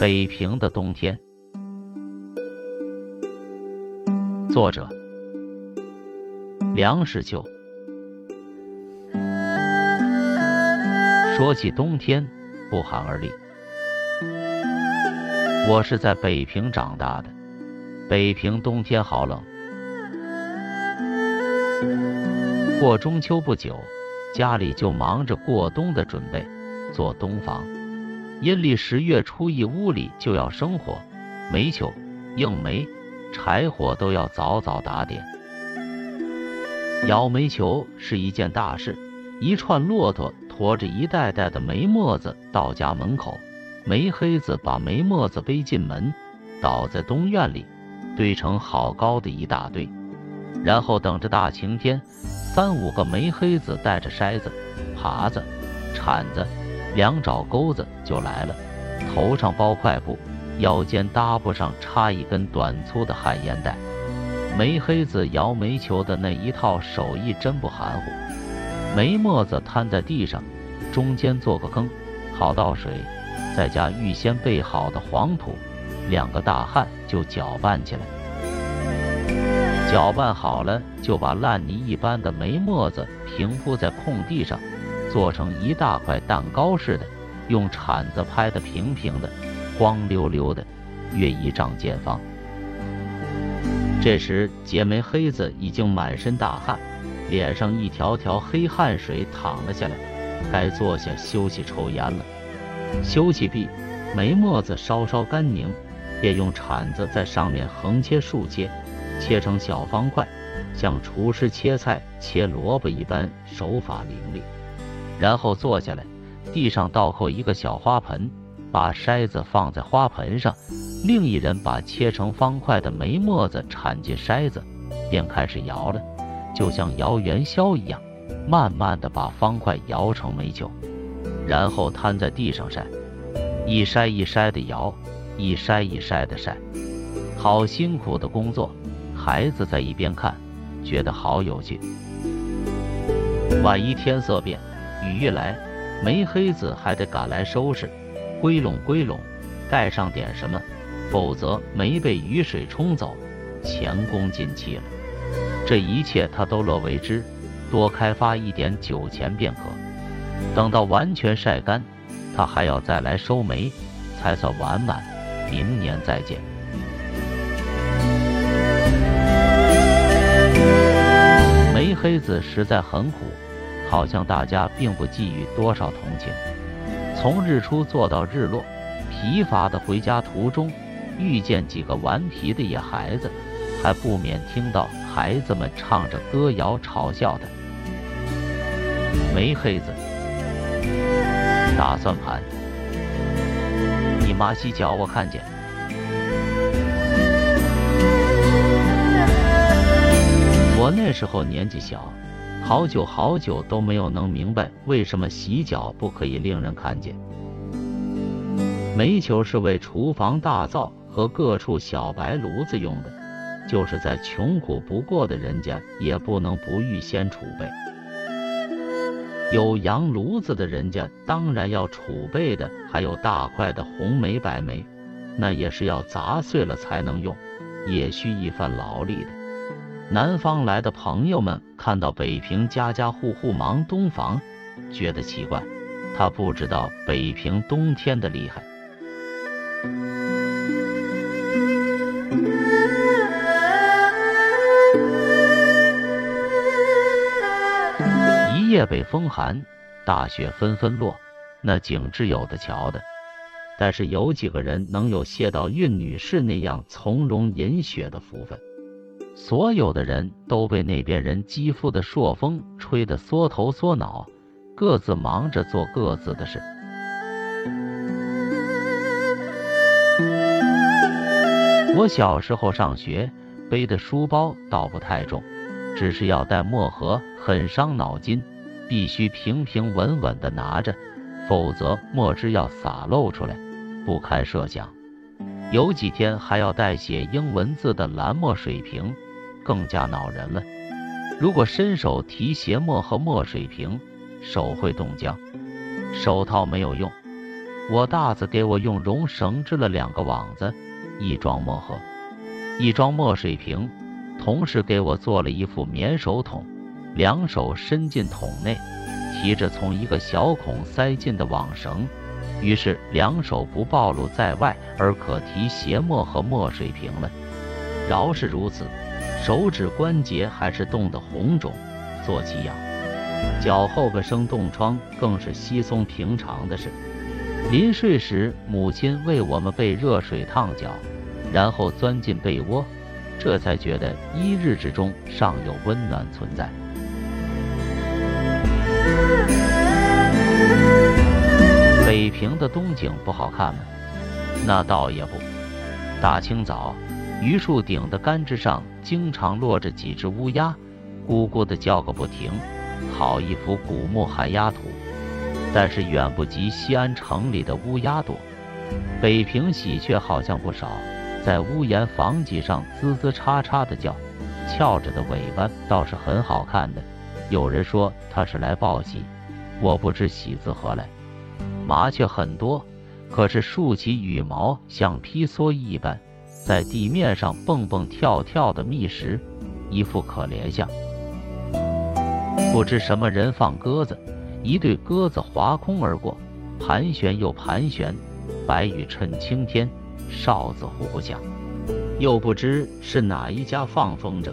北平的冬天，作者梁实秋。说起冬天，不寒而栗。我是在北平长大的，北平冬天好冷。过中秋不久，家里就忙着过冬的准备，做冬房。阴历十月初一，屋里就要生火，煤球、硬煤、柴火都要早早打点。摇煤球是一件大事，一串骆驼驮着一袋袋的煤沫子到家门口，煤黑子把煤沫子背进门，倒在东院里，堆成好高的一大堆，然后等着大晴天，三五个煤黑子带着筛子、耙子、铲子。两爪钩子就来了，头上包块布，腰间搭不上插一根短粗的旱烟袋。煤黑子摇煤球的那一套手艺真不含糊。煤沫子摊在地上，中间做个坑，好倒水，再加预先备好的黄土，两个大汉就搅拌起来。搅拌好了，就把烂泥一般的煤沫子平铺在空地上。做成一大块蛋糕似的，用铲子拍得平平的、光溜溜的，约一丈见方。这时，结煤黑子已经满身大汗，脸上一条条黑汗水淌了下来，该坐下休息抽烟了。休息毕，煤沫子稍稍干凝，便用铲子在上面横切竖切，切成小方块，像厨师切菜切萝卜一般，手法伶俐。然后坐下来，地上倒扣一个小花盆，把筛子放在花盆上，另一人把切成方块的煤沫子铲进筛子，便开始摇了，就像摇元宵一样，慢慢的把方块摇成煤球，然后摊在地上晒，一筛一筛的摇，一筛一筛的晒，好辛苦的工作。孩子在一边看，觉得好有趣。万一天色变。雨一来，煤黑子还得赶来收拾，归拢归拢，盖上点什么，否则煤被雨水冲走，前功尽弃了。这一切他都乐为之，多开发一点酒钱便可。等到完全晒干，他还要再来收煤，才算完满。明年再见。煤黑子实在很苦。好像大家并不寄予多少同情。从日出做到日落，疲乏的回家途中，遇见几个顽皮的野孩子，还不免听到孩子们唱着歌谣嘲笑他。没黑子，打算盘，你妈洗脚我看见。我那时候年纪小。好久好久都没有能明白为什么洗脚不可以令人看见。煤球是为厨房大灶和各处小白炉子用的，就是在穷苦不过的人家也不能不预先储备。有洋炉子的人家当然要储备的还有大块的红煤白煤，那也是要砸碎了才能用，也需一番劳力的。南方来的朋友们看到北平家家户户忙冬房，觉得奇怪，他不知道北平冬天的厉害。一夜北风寒，大雪纷纷落，那景致有的瞧的。但是有几个人能有谢道韫女士那样从容饮雪的福分？所有的人都被那边人肌肤的朔风吹得缩头缩脑，各自忙着做各自的事。我小时候上学背的书包倒不太重，只是要带墨盒，很伤脑筋，必须平平稳稳地拿着，否则墨汁要洒漏出来，不堪设想。有几天还要带写英文字的蓝墨水瓶。更加恼人了。如果伸手提鞋墨和墨水瓶，手会冻僵，手套没有用。我大子给我用绒绳织了两个网子，一装墨盒，一装墨水瓶，同时给我做了一副棉手桶，两手伸进桶内，提着从一个小孔塞进的网绳，于是两手不暴露在外，而可提鞋墨和墨水瓶了。饶是如此，手指关节还是冻得红肿，做起痒。脚后跟生冻疮更是稀松平常的事。临睡时，母亲为我们被热水烫脚，然后钻进被窝，这才觉得一日之中尚有温暖存在。北平的冬景不好看吗？那倒也不。大清早，榆树顶的干枝上经常落着几只乌鸦，咕咕地叫个不停。好一幅古木寒鸦图，但是远不及西安城里的乌鸦多。北平喜鹊好像不少，在屋檐房脊上吱吱叉叉的叫，翘着的尾巴倒是很好看的。有人说它是来报喜，我不知喜字何来。麻雀很多，可是竖起羽毛像披蓑一般，在地面上蹦蹦跳跳的觅食，一副可怜相。不知什么人放鸽子，一对鸽子划空而过，盘旋又盘旋，白羽衬青天，哨子呼呼响。又不知是哪一家放风筝，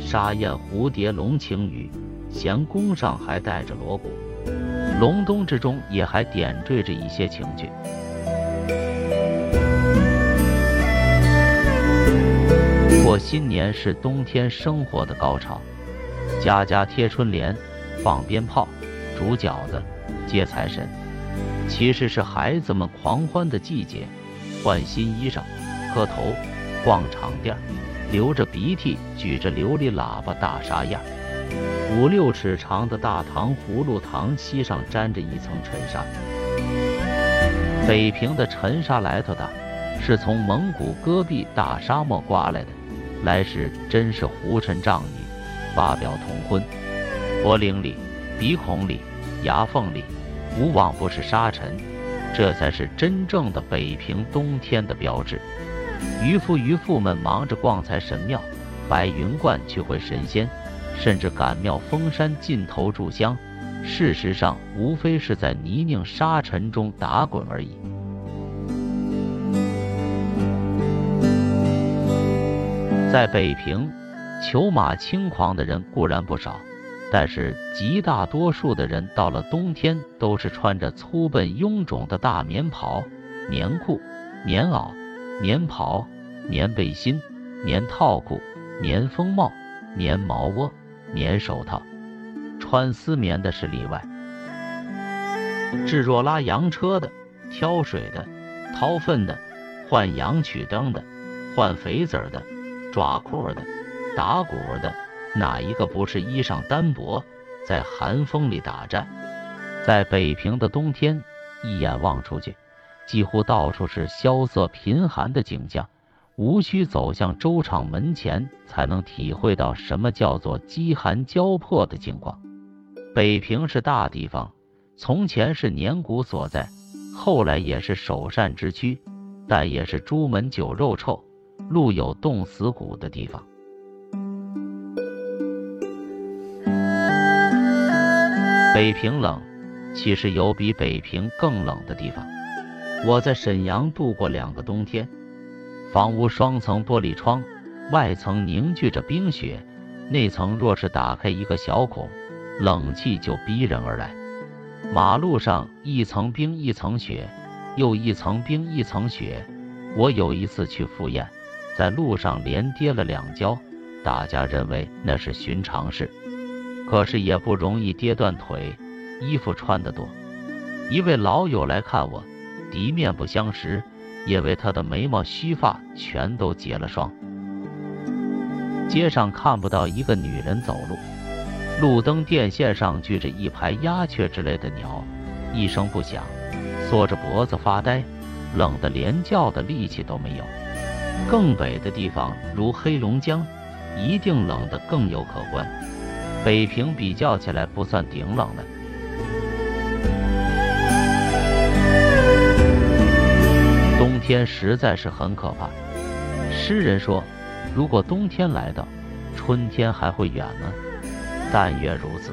沙燕、蝴蝶、龙、晴雨，弦弓上还带着锣鼓，隆冬之中也还点缀着一些情趣。过新年是冬天生活的高潮。家家贴春联，放鞭炮，煮饺子，接财神，其实是孩子们狂欢的季节。换新衣裳，磕头，逛场店，流着鼻涕，举着琉璃喇叭，大沙样。五六尺长的大糖葫芦糖稀上沾着一层尘沙。北平的尘沙来头大，是从蒙古戈壁大沙漠刮来的，来时真是胡尘瘴雨。发表同婚，脖领里、鼻孔里、牙缝里，无往不是沙尘，这才是真正的北平冬天的标志。渔夫渔妇们忙着逛财神庙、白云观去会神仙，甚至赶庙封山尽头炷香，事实上无非是在泥泞沙尘中打滚而已。在北平。裘马轻狂的人固然不少，但是极大多数的人到了冬天都是穿着粗笨臃肿的大棉袍、棉裤、棉袄、棉袍、棉背心、棉套裤、棉风帽、棉毛窝、棉手套，穿丝棉的是例外。至若拉洋车的、挑水的、掏粪的、换羊曲灯的、换肥子的、抓裤的。打鼓的哪一个不是衣裳单薄，在寒风里打战？在北平的冬天，一眼望出去，几乎到处是萧瑟贫寒的景象，无需走向粥厂门前，才能体会到什么叫做饥寒交迫的境况。北平是大地方，从前是年谷所在，后来也是首善之区，但也是朱门酒肉臭、路有冻死骨的地方。北平冷，其实有比北平更冷的地方。我在沈阳度过两个冬天，房屋双层玻璃窗，外层凝聚着冰雪，内层若是打开一个小孔，冷气就逼人而来。马路上一层冰一层雪，又一层冰一层雪。我有一次去赴宴，在路上连跌了两跤，大家认为那是寻常事。可是也不容易跌断腿，衣服穿得多。一位老友来看我，敌面不相识，因为他的眉毛须发全都结了霜。街上看不到一个女人走路，路灯电线上聚着一排鸦雀之类的鸟，一声不响，缩着脖子发呆，冷得连叫的力气都没有。更北的地方，如黑龙江，一定冷得更有可观。北平比较起来不算顶冷的。天实在是很可怕。诗人说：“如果冬天来到，春天还会远吗？但愿如此。”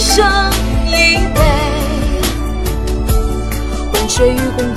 生一杯，万水与共。